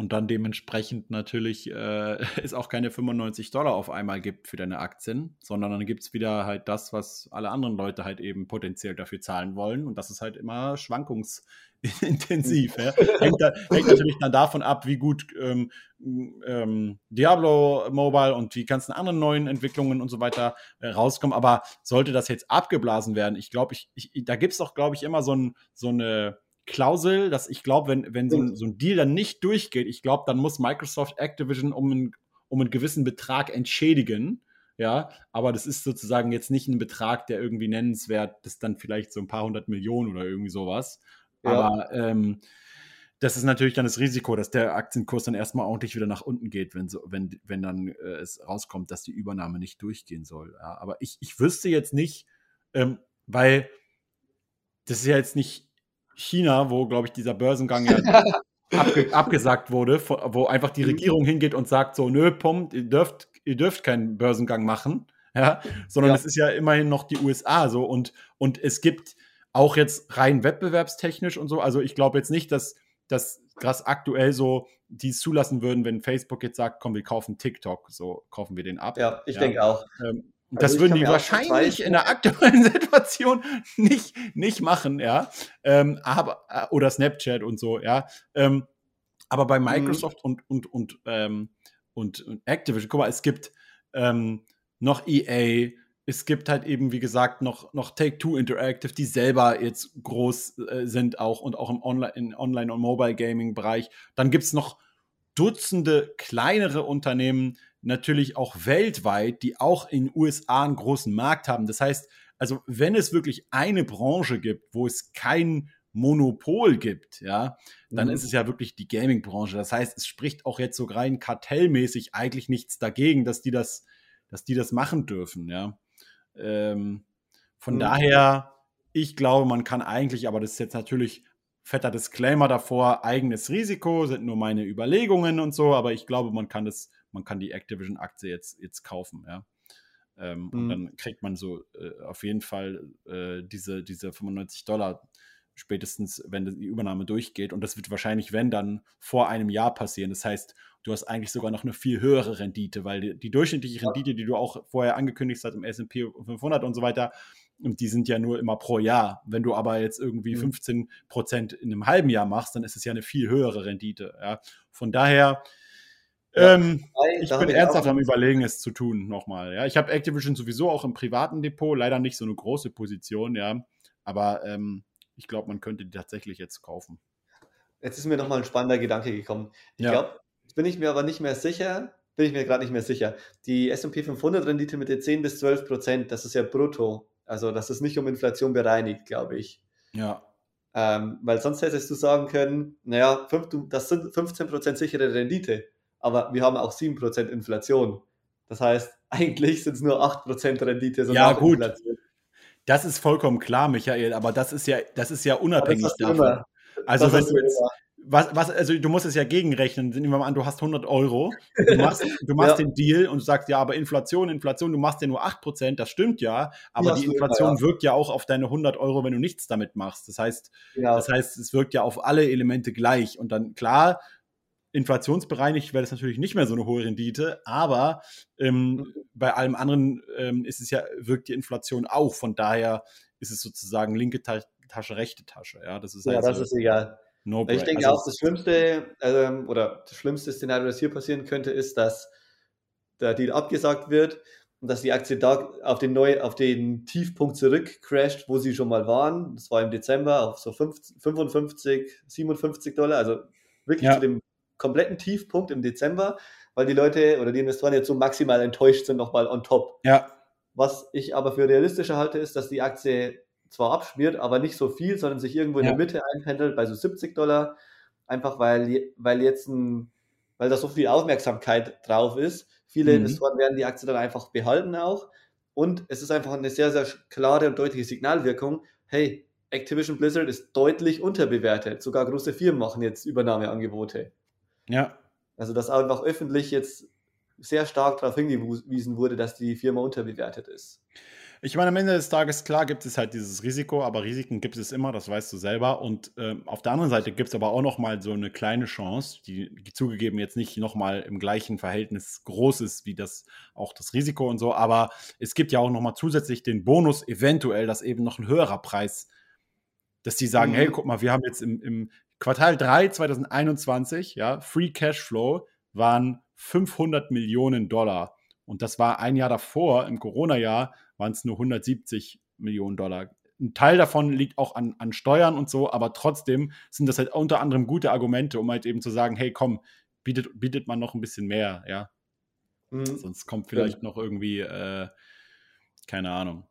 und dann dementsprechend natürlich äh, es auch keine 95 Dollar auf einmal gibt für deine Aktien, sondern dann gibt es wieder halt das, was alle anderen Leute halt eben potenziell dafür zahlen wollen und das ist halt immer schwankungsintensiv. ja. hängt, da, hängt, natürlich dann davon ab, wie gut ähm, ähm, Diablo Mobile und die ganzen anderen neuen Entwicklungen und so weiter äh, rauskommen, aber sollte das jetzt abgeblasen werden, ich glaube, ich, ich, da gibt es doch, glaube ich, immer so, ein, so eine Klausel, dass ich glaube, wenn, wenn so ein, so ein Deal dann nicht durchgeht, ich glaube, dann muss Microsoft Activision um, ein, um einen gewissen Betrag entschädigen. Ja, aber das ist sozusagen jetzt nicht ein Betrag, der irgendwie nennenswert, das ist dann vielleicht so ein paar hundert Millionen oder irgendwie sowas. Ja. Aber ähm, das ist natürlich dann das Risiko, dass der Aktienkurs dann erstmal ordentlich wieder nach unten geht, wenn, so, wenn, wenn dann äh, es rauskommt, dass die Übernahme nicht durchgehen soll. Ja, aber ich, ich wüsste jetzt nicht, ähm, weil das ist ja jetzt nicht China, wo, glaube ich, dieser Börsengang ja abge abgesagt wurde, wo einfach die mhm. Regierung hingeht und sagt so, nö, Pom, ihr dürft, ihr dürft keinen Börsengang machen, ja, sondern ja. es ist ja immerhin noch die USA so und, und es gibt auch jetzt rein wettbewerbstechnisch und so, also ich glaube jetzt nicht, dass, dass krass aktuell so die zulassen würden, wenn Facebook jetzt sagt, komm, wir kaufen TikTok, so kaufen wir den ab. Ja, ich ja. denke auch. Ähm, das also würden die wahrscheinlich in der aktuellen Situation nicht, nicht machen, ja. Ähm, aber, äh, oder Snapchat und so, ja. Ähm, aber bei mhm. Microsoft mhm. und, und, und, ähm, und, und, Activision, guck mal, es gibt ähm, noch EA, es gibt halt eben, wie gesagt, noch, noch Take-Two Interactive, die selber jetzt groß äh, sind auch und auch im Online, Online- und Mobile-Gaming-Bereich. Dann gibt es noch Dutzende kleinere Unternehmen, natürlich auch weltweit, die auch in den USA einen großen Markt haben. Das heißt, also wenn es wirklich eine Branche gibt, wo es kein Monopol gibt, ja, dann mhm. ist es ja wirklich die Gaming-Branche. Das heißt, es spricht auch jetzt so rein kartellmäßig eigentlich nichts dagegen, dass die das, dass die das machen dürfen, ja. Ähm, von mhm. daher, ich glaube, man kann eigentlich, aber das ist jetzt natürlich fetter Disclaimer davor, eigenes Risiko, sind nur meine Überlegungen und so, aber ich glaube, man kann das man kann die Activision-Aktie jetzt, jetzt kaufen, ja. Ähm, mhm. Und dann kriegt man so äh, auf jeden Fall äh, diese, diese 95 Dollar spätestens, wenn die Übernahme durchgeht. Und das wird wahrscheinlich, wenn, dann vor einem Jahr passieren. Das heißt, du hast eigentlich sogar noch eine viel höhere Rendite, weil die, die durchschnittliche Rendite, die du auch vorher angekündigt hast im S&P 500 und so weiter, die sind ja nur immer pro Jahr. Wenn du aber jetzt irgendwie 15 mhm. Prozent in einem halben Jahr machst, dann ist es ja eine viel höhere Rendite. Ja. Von daher ähm, ich bin ernsthaft am Überlegen, es zu tun nochmal. Ja, ich habe Activision sowieso auch im privaten Depot, leider nicht so eine große Position, ja. Aber ähm, ich glaube, man könnte die tatsächlich jetzt kaufen. Jetzt ist mir nochmal ein spannender Gedanke gekommen. Ich ja. glaube, jetzt bin ich mir aber nicht mehr sicher, bin ich mir gerade nicht mehr sicher. Die S&P 500 Rendite mit den 10 bis 12 Prozent, das ist ja brutto. Also das ist nicht um Inflation bereinigt, glaube ich. Ja. Ähm, weil sonst hättest du sagen können, naja, das sind 15 Prozent sichere Rendite, aber wir haben auch 7 Prozent Inflation. Das heißt, eigentlich sind es nur 8 Prozent Rendite. So ja, gut. Inflation. Das ist vollkommen klar, Michael, aber das ist ja, das ist ja unabhängig davon. Immer. Also wenn du jetzt, was, was, also du musst es ja gegenrechnen. Nehmen wir mal an, du hast 100 Euro, du machst, du machst ja. den Deal und du sagst, ja, aber Inflation, Inflation, du machst ja nur 8%, das stimmt ja, aber ja, die Inflation ja. wirkt ja auch auf deine 100 Euro, wenn du nichts damit machst. Das heißt, das heißt, es wirkt ja auf alle Elemente gleich. Und dann, klar, inflationsbereinigt wäre das natürlich nicht mehr so eine hohe Rendite, aber ähm, mhm. bei allem anderen ähm, ist es ja, wirkt die Inflation auch. Von daher ist es sozusagen linke Tasche, rechte Tasche. Ja, das ist ja, also, das ist egal. No ich denke also, auch, das Schlimmste ähm, oder das schlimmste Szenario, das hier passieren könnte, ist, dass der Deal abgesagt wird und dass die Aktie da auf den, neu, auf den Tiefpunkt zurückcrasht, wo sie schon mal waren. Das war im Dezember auf so 50, 55, 57 Dollar, also wirklich ja. zu dem kompletten Tiefpunkt im Dezember, weil die Leute oder die Investoren jetzt so maximal enttäuscht sind, nochmal on top. Ja. Was ich aber für realistischer halte, ist, dass die Aktie zwar abschmiert, aber nicht so viel, sondern sich irgendwo in ja. der Mitte einpendelt bei so 70 Dollar. Einfach weil, weil jetzt ein, weil da so viel Aufmerksamkeit drauf ist. Viele mhm. Investoren werden die Aktie dann einfach behalten auch. Und es ist einfach eine sehr, sehr klare und deutliche Signalwirkung. Hey, Activision Blizzard ist deutlich unterbewertet. Sogar große Firmen machen jetzt Übernahmeangebote. Ja. Also, dass einfach öffentlich jetzt sehr stark darauf hingewiesen wurde, dass die Firma unterbewertet ist. Ich meine, am Ende des Tages, klar, gibt es halt dieses Risiko, aber Risiken gibt es immer, das weißt du selber. Und äh, auf der anderen Seite gibt es aber auch noch mal so eine kleine Chance, die, die zugegeben jetzt nicht noch mal im gleichen Verhältnis groß ist wie das auch das Risiko und so, aber es gibt ja auch noch mal zusätzlich den Bonus eventuell, dass eben noch ein höherer Preis, dass die sagen, mhm. hey, guck mal, wir haben jetzt im, im Quartal 3 2021, ja, Free Cashflow waren 500 Millionen Dollar. Und das war ein Jahr davor, im Corona-Jahr, waren es nur 170 Millionen Dollar. Ein Teil davon liegt auch an, an Steuern und so, aber trotzdem sind das halt unter anderem gute Argumente, um halt eben zu sagen, hey, komm, bietet, bietet man noch ein bisschen mehr, ja. Mhm. Sonst kommt vielleicht ja. noch irgendwie, äh, keine Ahnung,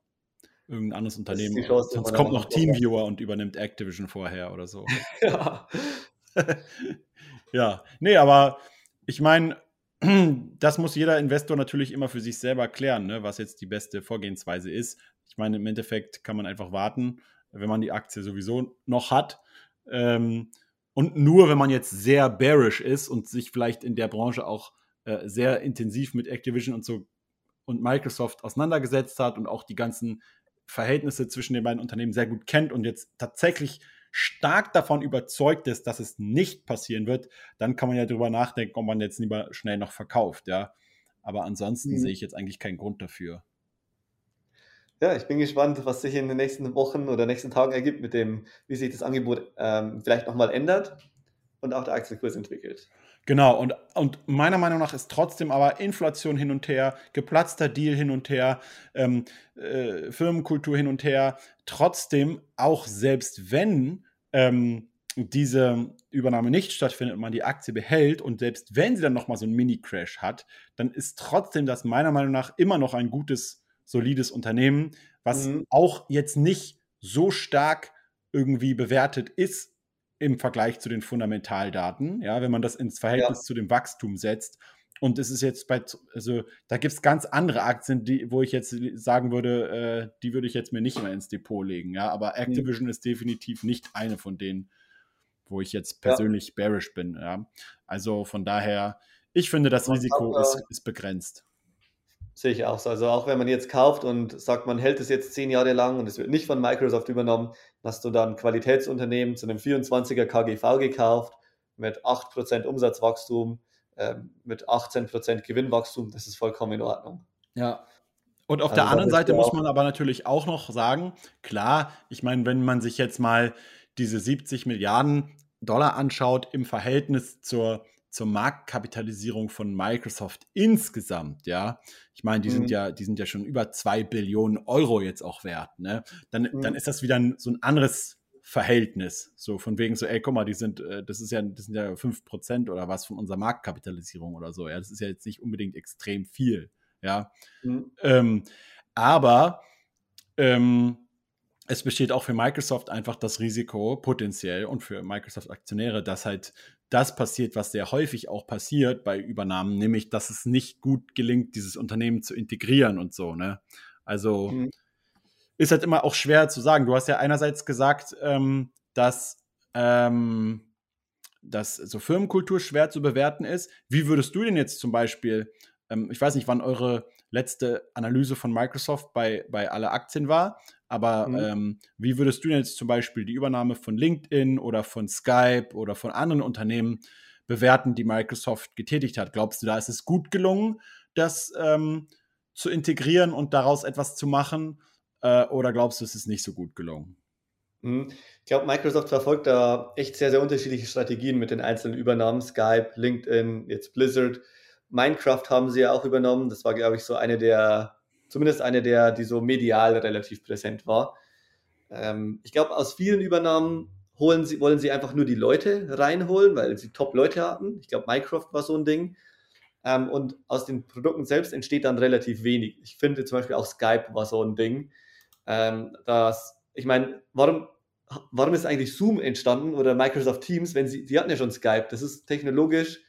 irgendein anderes Unternehmen. Chance, Sonst kommt noch Teamviewer und übernimmt Activision vorher oder so. ja. ja, nee, aber ich meine, das muss jeder Investor natürlich immer für sich selber klären, ne, was jetzt die beste Vorgehensweise ist. Ich meine, im Endeffekt kann man einfach warten, wenn man die Aktie sowieso noch hat. Ähm, und nur wenn man jetzt sehr bearish ist und sich vielleicht in der Branche auch äh, sehr intensiv mit Activision und so und Microsoft auseinandergesetzt hat und auch die ganzen Verhältnisse zwischen den beiden Unternehmen sehr gut kennt und jetzt tatsächlich stark davon überzeugt ist, dass es nicht passieren wird, dann kann man ja darüber nachdenken, ob man jetzt lieber schnell noch verkauft, ja. Aber ansonsten mhm. sehe ich jetzt eigentlich keinen Grund dafür. Ja, ich bin gespannt, was sich in den nächsten Wochen oder nächsten Tagen ergibt, mit dem, wie sich das Angebot ähm, vielleicht nochmal ändert und auch der Aktienkurs entwickelt. Genau, und, und meiner Meinung nach ist trotzdem aber Inflation hin und her, geplatzter Deal hin und her, ähm, äh, Firmenkultur hin und her. Trotzdem, auch selbst wenn ähm, diese Übernahme nicht stattfindet und man die Aktie behält und selbst wenn sie dann nochmal so einen Mini-Crash hat, dann ist trotzdem das meiner Meinung nach immer noch ein gutes, solides Unternehmen, was mhm. auch jetzt nicht so stark irgendwie bewertet ist im Vergleich zu den Fundamentaldaten, ja, wenn man das ins Verhältnis ja. zu dem Wachstum setzt. Und es ist jetzt bei, also da gibt es ganz andere Aktien, die, wo ich jetzt sagen würde, äh, die würde ich jetzt mir nicht mehr ins Depot legen, ja. Aber mhm. Activision mhm. ist definitiv nicht eine von denen, wo ich jetzt persönlich ja. bearish bin, ja. Also von daher, ich finde, das Risiko ist, ist begrenzt. Sehe ich auch so. Also auch wenn man jetzt kauft und sagt, man hält es jetzt zehn Jahre lang und es wird nicht von Microsoft übernommen, hast du dann Qualitätsunternehmen zu einem 24er KGV gekauft mit 8% Umsatzwachstum, äh, mit 18% Gewinnwachstum. Das ist vollkommen in Ordnung. Ja. Und auf also der anderen Seite muss man aber natürlich auch noch sagen, klar, ich meine, wenn man sich jetzt mal diese 70 Milliarden Dollar anschaut im Verhältnis zur zur Marktkapitalisierung von Microsoft insgesamt, ja, ich meine, die mhm. sind ja, die sind ja schon über zwei Billionen Euro jetzt auch wert, ne? Dann, mhm. dann ist das wieder ein, so ein anderes Verhältnis. So von wegen so, ey, guck mal, die sind, äh, das ist ja, das sind ja 5% oder was von unserer Marktkapitalisierung oder so. Ja, das ist ja jetzt nicht unbedingt extrem viel. Ja. Mhm. Ähm, aber ähm, es besteht auch für Microsoft einfach das Risiko potenziell und für Microsoft-Aktionäre, dass halt das passiert, was sehr häufig auch passiert bei Übernahmen, nämlich, dass es nicht gut gelingt, dieses Unternehmen zu integrieren und so. Ne? Also mhm. ist halt immer auch schwer zu sagen. Du hast ja einerseits gesagt, ähm, dass, ähm, dass so Firmenkultur schwer zu bewerten ist. Wie würdest du denn jetzt zum Beispiel, ähm, ich weiß nicht, wann eure letzte Analyse von Microsoft bei, bei alle Aktien war, aber mhm. ähm, wie würdest du denn jetzt zum Beispiel die Übernahme von LinkedIn oder von Skype oder von anderen Unternehmen bewerten, die Microsoft getätigt hat? Glaubst du, da ist es gut gelungen, das ähm, zu integrieren und daraus etwas zu machen? Äh, oder glaubst du, es ist nicht so gut gelungen? Mhm. Ich glaube, Microsoft verfolgt da echt sehr, sehr unterschiedliche Strategien mit den einzelnen Übernahmen. Skype, LinkedIn, jetzt Blizzard. Minecraft haben sie ja auch übernommen. Das war, glaube ich, so eine der zumindest eine der, die so medial relativ präsent war. Ähm, ich glaube, aus vielen Übernahmen holen sie, wollen sie einfach nur die Leute reinholen, weil sie Top-Leute hatten. Ich glaube, Minecraft war so ein Ding. Ähm, und aus den Produkten selbst entsteht dann relativ wenig. Ich finde zum Beispiel auch Skype war so ein Ding. Ähm, das, ich meine, warum, warum ist eigentlich Zoom entstanden oder Microsoft Teams, wenn sie, die hatten ja schon Skype, das ist technologisch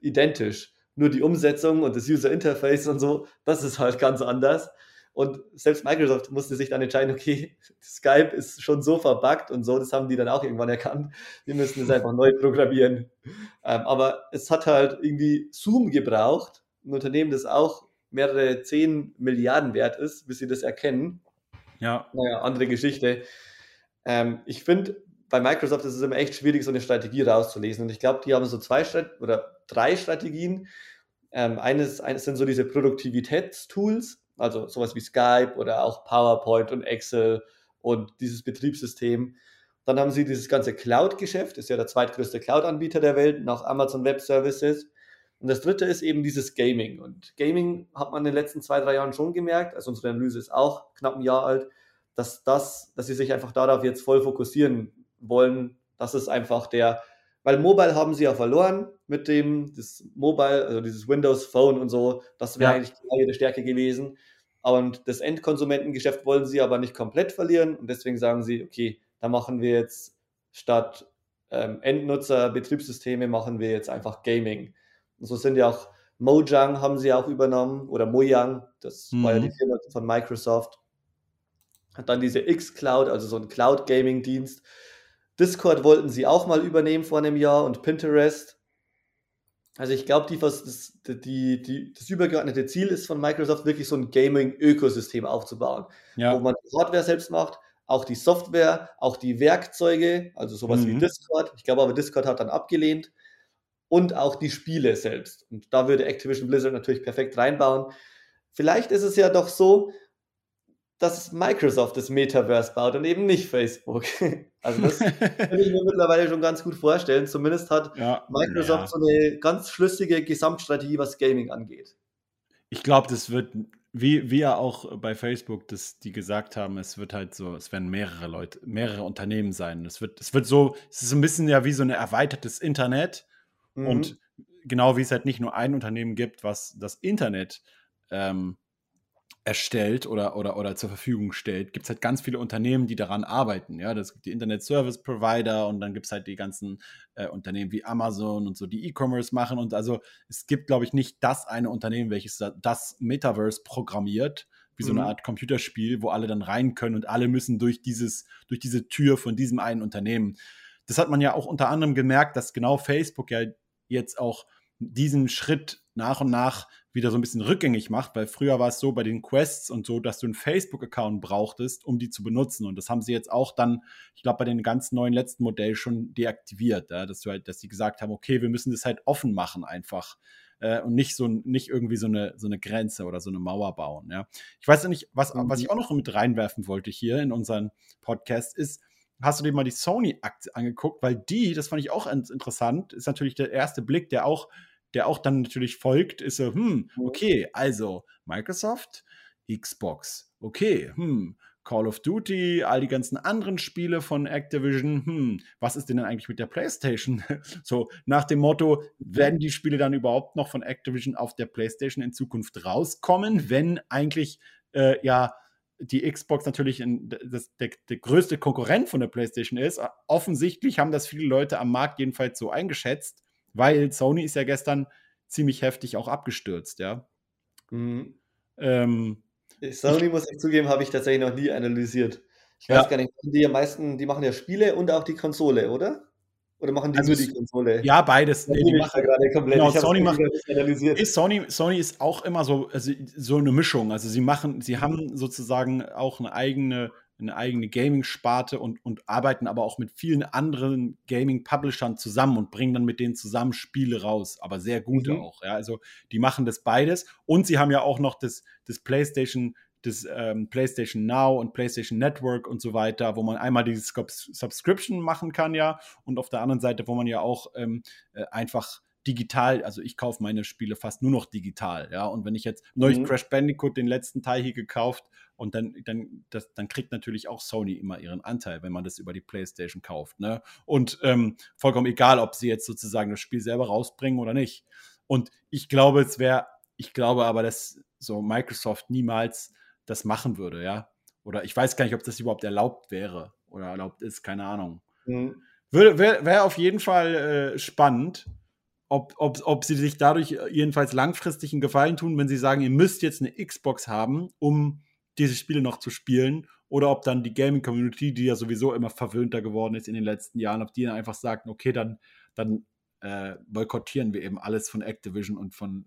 identisch nur die Umsetzung und das User Interface und so, das ist halt ganz anders. Und selbst Microsoft musste sich dann entscheiden, okay, Skype ist schon so verbuggt und so, das haben die dann auch irgendwann erkannt. Wir müssen es einfach neu programmieren. Ähm, aber es hat halt irgendwie Zoom gebraucht, ein Unternehmen, das auch mehrere 10 Milliarden wert ist, bis sie das erkennen. Ja. Naja, andere Geschichte. Ähm, ich finde, bei Microsoft ist es immer echt schwierig, so eine Strategie rauszulesen. Und ich glaube, die haben so zwei Strat oder drei Strategien. Ähm, eines, eines sind so diese Produktivitätstools, also sowas wie Skype oder auch PowerPoint und Excel und dieses Betriebssystem. Dann haben sie dieses ganze Cloud-Geschäft, ist ja der zweitgrößte Cloud-Anbieter der Welt, nach Amazon Web Services. Und das dritte ist eben dieses Gaming. Und Gaming hat man in den letzten zwei, drei Jahren schon gemerkt, also unsere Analyse ist auch knapp ein Jahr alt, dass das, dass sie sich einfach darauf jetzt voll fokussieren wollen. Das ist einfach der, weil Mobile haben sie ja verloren mit dem, das Mobile, also dieses Windows Phone und so, das wäre ja. eigentlich ihre Stärke gewesen. Und das Endkonsumentengeschäft wollen sie aber nicht komplett verlieren und deswegen sagen sie, okay, da machen wir jetzt statt ähm, Endnutzer, Betriebssysteme, machen wir jetzt einfach Gaming. Und so sind ja auch Mojang haben sie auch übernommen oder Mojang, das mhm. war ja die mhm. Firma von Microsoft. Hat dann diese X-Cloud, also so ein Cloud-Gaming-Dienst, Discord wollten sie auch mal übernehmen vor einem Jahr und Pinterest. Also ich glaube, die, das, die, die, das übergeordnete Ziel ist von Microsoft wirklich so ein Gaming-Ökosystem aufzubauen, ja. wo man die Hardware selbst macht, auch die Software, auch die Werkzeuge, also sowas mhm. wie Discord. Ich glaube aber, Discord hat dann abgelehnt. Und auch die Spiele selbst. Und da würde Activision Blizzard natürlich perfekt reinbauen. Vielleicht ist es ja doch so, dass Microsoft das Metaverse baut und eben nicht Facebook. Also das kann ich mir mittlerweile schon ganz gut vorstellen. Zumindest hat ja, Microsoft ja. so eine ganz schlüssige Gesamtstrategie, was Gaming angeht. Ich glaube, das wird, wie wir auch bei Facebook, dass die gesagt haben, es wird halt so, es werden mehrere Leute, mehrere Unternehmen sein. Es wird, es wird so, es ist ein bisschen ja wie so ein erweitertes Internet. Mhm. Und genau wie es halt nicht nur ein Unternehmen gibt, was das Internet ähm, erstellt oder, oder, oder zur Verfügung stellt, gibt es halt ganz viele Unternehmen, die daran arbeiten. Ja, das gibt die Internet Service Provider und dann gibt es halt die ganzen äh, Unternehmen wie Amazon und so, die E-Commerce machen. Und also es gibt, glaube ich, nicht das eine Unternehmen, welches das Metaverse programmiert, wie so eine mhm. Art Computerspiel, wo alle dann rein können und alle müssen durch dieses, durch diese Tür von diesem einen Unternehmen. Das hat man ja auch unter anderem gemerkt, dass genau Facebook ja jetzt auch diesen Schritt nach und nach wieder so ein bisschen rückgängig macht, weil früher war es so bei den Quests und so, dass du einen Facebook-Account brauchtest, um die zu benutzen. Und das haben sie jetzt auch dann, ich glaube, bei den ganz neuen letzten Modellen schon deaktiviert, ja, dass du halt, dass sie gesagt haben, okay, wir müssen das halt offen machen einfach. Äh, und nicht so nicht irgendwie so eine, so eine Grenze oder so eine Mauer bauen. Ja. Ich weiß ja nicht, was, was ich auch noch mit reinwerfen wollte hier in unseren Podcast ist, hast du dir mal die Sony-Aktie angeguckt, weil die, das fand ich auch interessant, ist natürlich der erste Blick, der auch der auch dann natürlich folgt, ist so, hm, mhm. okay, also Microsoft, Xbox, okay, hm, Call of Duty, all die ganzen anderen Spiele von Activision. Hm, was ist denn eigentlich mit der PlayStation? so nach dem Motto, werden die Spiele dann überhaupt noch von Activision auf der PlayStation in Zukunft rauskommen, wenn eigentlich äh, ja die Xbox natürlich in, das, der, der, größte Konkurrent von der PlayStation ist. Offensichtlich haben das viele Leute am Markt jedenfalls so eingeschätzt, weil Sony ist ja gestern ziemlich heftig auch abgestürzt, ja. Mhm. Ähm, Sony, ich, muss ich zugeben, habe ich tatsächlich noch nie analysiert. Ich weiß ja. gar nicht, die meisten, die machen ja Spiele und auch die Konsole, oder? Oder machen die also nur die Konsole? Ja, beides. Nee, die machen gerade komplett. Genau, Sony macht. Ist Sony, Sony ist auch immer so, also so eine Mischung. Also sie machen, sie haben sozusagen auch eine eigene, eine eigene Gaming-Sparte und, und arbeiten aber auch mit vielen anderen Gaming-Publishern zusammen und bringen dann mit denen zusammen Spiele raus, aber sehr gute mhm. auch. Ja, also die machen das beides und sie haben ja auch noch das, das PlayStation das ähm, PlayStation Now und PlayStation Network und so weiter, wo man einmal die Subscription machen kann, ja, und auf der anderen Seite, wo man ja auch ähm, äh, einfach digital, also ich kaufe meine Spiele fast nur noch digital, ja, und wenn ich jetzt neulich mhm. Crash Bandicoot den letzten Teil hier gekauft und dann, dann, das, dann kriegt natürlich auch Sony immer ihren Anteil, wenn man das über die PlayStation kauft, ne, und ähm, vollkommen egal, ob sie jetzt sozusagen das Spiel selber rausbringen oder nicht. Und ich glaube, es wäre, ich glaube aber, dass so Microsoft niemals das machen würde, ja. Oder ich weiß gar nicht, ob das überhaupt erlaubt wäre oder erlaubt ist, keine Ahnung. Mhm. Wäre wär auf jeden Fall äh, spannend, ob, ob, ob sie sich dadurch jedenfalls langfristig einen Gefallen tun, wenn sie sagen, ihr müsst jetzt eine Xbox haben, um diese Spiele noch zu spielen, oder ob dann die Gaming-Community, die ja sowieso immer verwöhnter geworden ist in den letzten Jahren, ob die dann einfach sagen, okay, dann, dann äh, boykottieren wir eben alles von Activision und von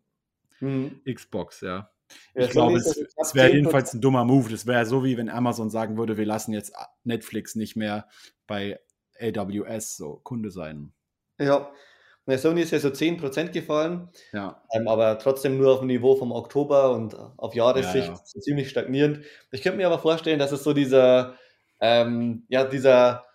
mhm. Xbox, ja. Ja, ich glaube, es, es wäre jedenfalls ein dummer Move. Das wäre so, wie wenn Amazon sagen würde, wir lassen jetzt Netflix nicht mehr bei AWS so Kunde sein. Ja, und Sony ist ja so 10% gefallen, ja. Ähm, aber trotzdem nur auf dem Niveau vom Oktober und auf Jahressicht ja, ja. Ziemlich stagnierend. Ich könnte mir aber vorstellen, dass es so dieser, ähm, ja, dieser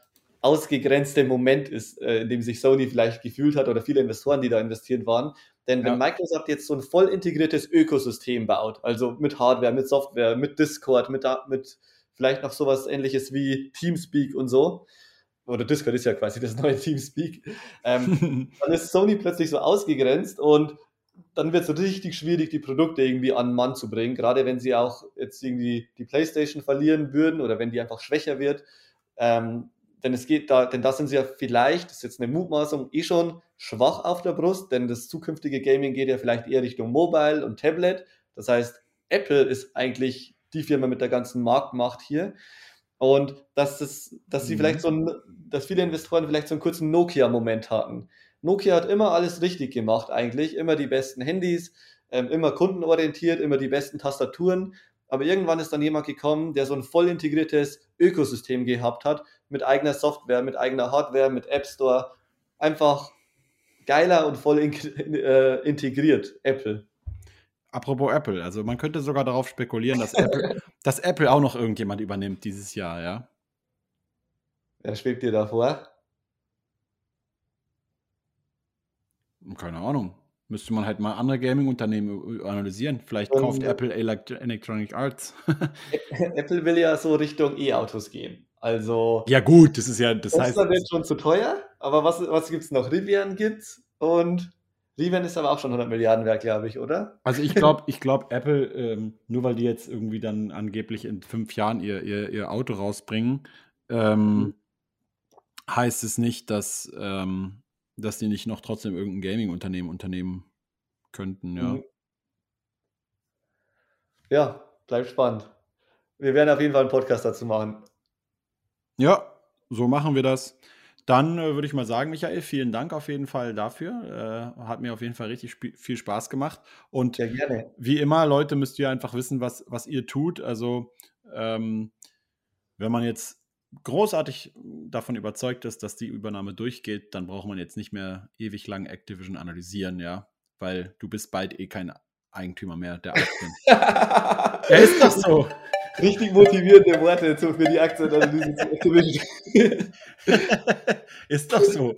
ausgegrenzte Moment ist, äh, in dem sich Sony vielleicht gefühlt hat oder viele Investoren, die da investiert waren, denn wenn. Microsoft jetzt so ein voll integriertes Ökosystem baut, also mit Hardware, mit Software, mit Discord, mit, mit vielleicht noch sowas ähnliches wie Teamspeak und so, oder Discord ist ja quasi das neue Teamspeak, ähm, dann ist Sony plötzlich so ausgegrenzt und dann wird es richtig schwierig, die Produkte irgendwie an den Mann zu bringen, gerade wenn sie auch jetzt irgendwie die PlayStation verlieren würden oder wenn die einfach schwächer wird. Ähm, denn es geht da, denn da sind sie ja vielleicht, das ist jetzt eine Mutmaßung, eh schon schwach auf der Brust, denn das zukünftige Gaming geht ja vielleicht eher Richtung Mobile und Tablet. Das heißt, Apple ist eigentlich die Firma mit der ganzen Marktmacht hier. Und dass, das, dass sie mhm. vielleicht so ein, dass viele Investoren vielleicht so einen kurzen Nokia-Moment hatten. Nokia hat immer alles richtig gemacht, eigentlich. Immer die besten Handys, ähm, immer kundenorientiert, immer die besten Tastaturen. Aber irgendwann ist dann jemand gekommen, der so ein voll integriertes Ökosystem gehabt hat, mit eigener Software, mit eigener Hardware, mit App Store. Einfach geiler und voll in, äh, integriert, Apple. Apropos Apple, also man könnte sogar darauf spekulieren, dass Apple, dass Apple auch noch irgendjemand übernimmt dieses Jahr, ja. Wer schwebt dir da vor? Keine Ahnung. Müsste man halt mal andere Gaming-Unternehmen analysieren. Vielleicht und kauft Apple Electronic Arts. Apple will ja so Richtung E-Autos gehen. Also. Ja, gut, das ist ja. Das heißt. Das wird schon zu teuer, aber was, was gibt es noch? Rivian gibt's und Rivian ist aber auch schon 100 Milliarden wert, glaube ich, oder? Also ich glaube, ich glaube, Apple, ähm, nur weil die jetzt irgendwie dann angeblich in fünf Jahren ihr, ihr, ihr Auto rausbringen, ähm, mhm. heißt es nicht, dass, ähm, dass die nicht noch trotzdem irgendein Gaming-Unternehmen unternehmen könnten, ja. Mhm. Ja, bleibt spannend. Wir werden auf jeden Fall einen Podcast dazu machen. Ja, so machen wir das. Dann äh, würde ich mal sagen, Michael, vielen Dank auf jeden Fall dafür. Äh, hat mir auf jeden Fall richtig viel Spaß gemacht. Und Sehr gerne. wie immer, Leute, müsst ihr einfach wissen, was, was ihr tut. Also, ähm, wenn man jetzt großartig davon überzeugt ist, dass die Übernahme durchgeht, dann braucht man jetzt nicht mehr ewig lang Activision analysieren, ja, weil du bist bald eh kein Eigentümer mehr der Aktien. ja, ist doch so. Richtig motivierende Worte für die Aktienanalyse zu Activision. ist doch so.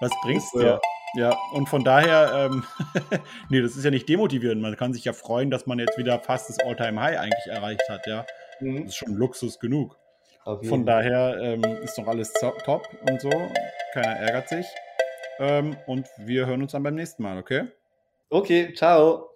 Was bringt's dir? Ja, und von daher, ähm, nee, das ist ja nicht demotivierend. Man kann sich ja freuen, dass man jetzt wieder fast das All-Time-High eigentlich erreicht hat, ja. mhm. das ist schon Luxus genug. Von daher ähm, ist doch alles top und so. Keiner ärgert sich. Ähm, und wir hören uns dann beim nächsten Mal, okay? Okay, ciao.